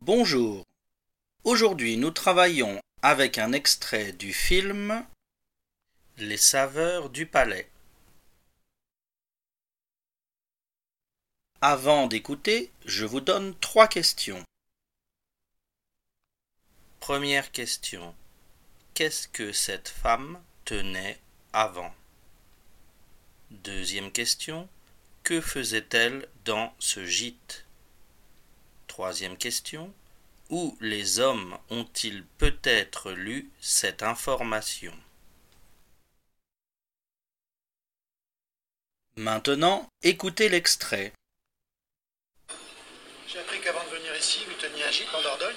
Bonjour. Aujourd'hui, nous travaillons avec un extrait du film Les saveurs du palais. Avant d'écouter, je vous donne trois questions. Première question. Qu'est-ce que cette femme tenait avant? Deuxième question. Que faisait-elle dans ce gîte? Troisième question. Où les hommes ont-ils peut-être lu cette information? Maintenant, écoutez l'extrait. J'ai appris qu'avant de venir ici, vous teniez un gîte en Dordogne.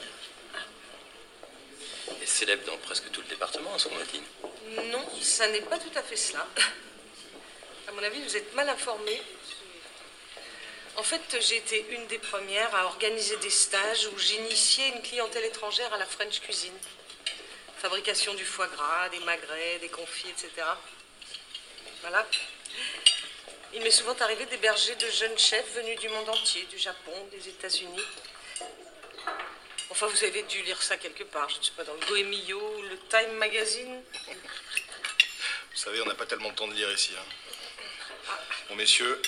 est célèbre dans presque tout le département, semble-t-il. Non, ça n'est pas tout à fait cela. À mon avis, vous êtes mal informé. En fait, j'ai été une des premières à organiser des stages où j'initiais une clientèle étrangère à la French cuisine. Fabrication du foie gras, des magrets, des confits, etc. Voilà. Il m'est souvent arrivé d'héberger de jeunes chefs venus du monde entier, du Japon, des États-Unis. Enfin, vous avez dû lire ça quelque part, je ne sais pas, dans le Goemio ou le Time Magazine. Vous savez, on n'a pas tellement de temps de lire ici. Hein. Bon, messieurs,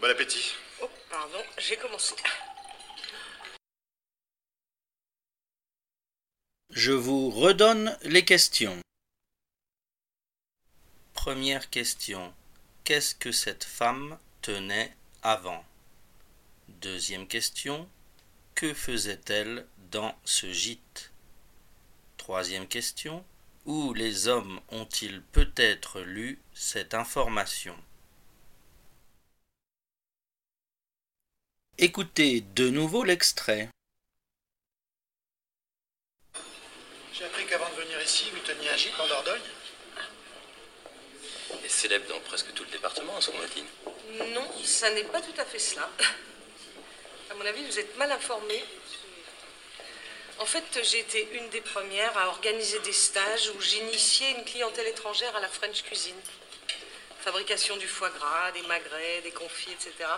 bon appétit. Oh, pardon, j'ai commencé. Je vous redonne les questions. Première question. Qu'est-ce que cette femme tenait avant? Deuxième question. Que faisait-elle dans ce gîte? Troisième question. Où les hommes ont-ils peut-être lu cette information? Écoutez de nouveau l'extrait. J'ai appris qu'avant de venir ici, vous teniez un gîte en Dordogne. est célèbre dans presque tout le département, semble-t-il. Non, ça n'est pas tout à fait cela. À mon avis, vous êtes mal informé. En fait, j'ai été une des premières à organiser des stages où j'initiais une clientèle étrangère à la French cuisine. Fabrication du foie gras, des magrets, des confits, etc.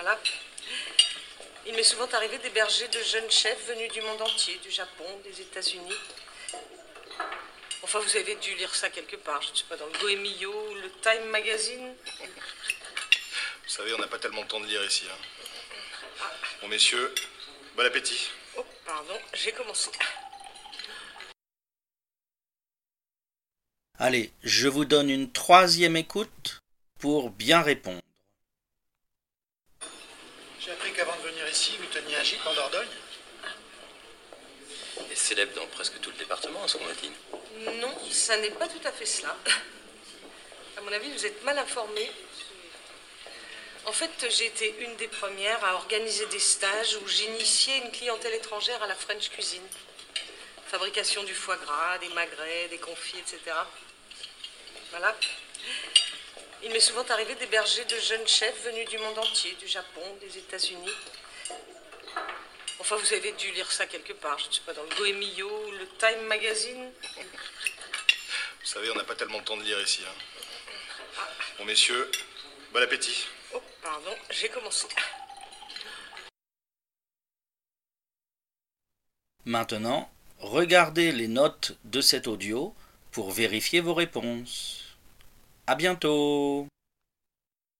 Voilà. Il m'est souvent arrivé d'héberger de jeunes chefs venus du monde entier, du Japon, des États-Unis. Enfin, vous avez dû lire ça quelque part, je ne sais pas, dans le Goemio ou le Time Magazine. Vous savez, on n'a pas tellement de temps de lire ici. Hein. Bon, messieurs, bon appétit. Oh, pardon, j'ai commencé. Allez, je vous donne une troisième écoute pour bien répondre. J'ai appris qu'avant de venir ici, vous teniez un gîte en Dordogne. est célèbre dans presque tout le département, semble-t-il. Non, ça n'est pas tout à fait cela. À mon avis, vous êtes mal informé. En fait, j'ai été une des premières à organiser des stages où j'initiais une clientèle étrangère à la French cuisine. Fabrication du foie gras, des magrets, des confits, etc. Voilà. Il m'est souvent arrivé d'héberger de jeunes chefs venus du monde entier, du Japon, des États-Unis. Enfin, vous avez dû lire ça quelque part, je ne sais pas, dans le Goemio ou le Time Magazine. Vous savez, on n'a pas tellement de temps de lire ici. Hein. Bon, messieurs, bon appétit. Oh, pardon, j'ai commencé. Maintenant, regardez les notes de cet audio pour vérifier vos réponses. À bientôt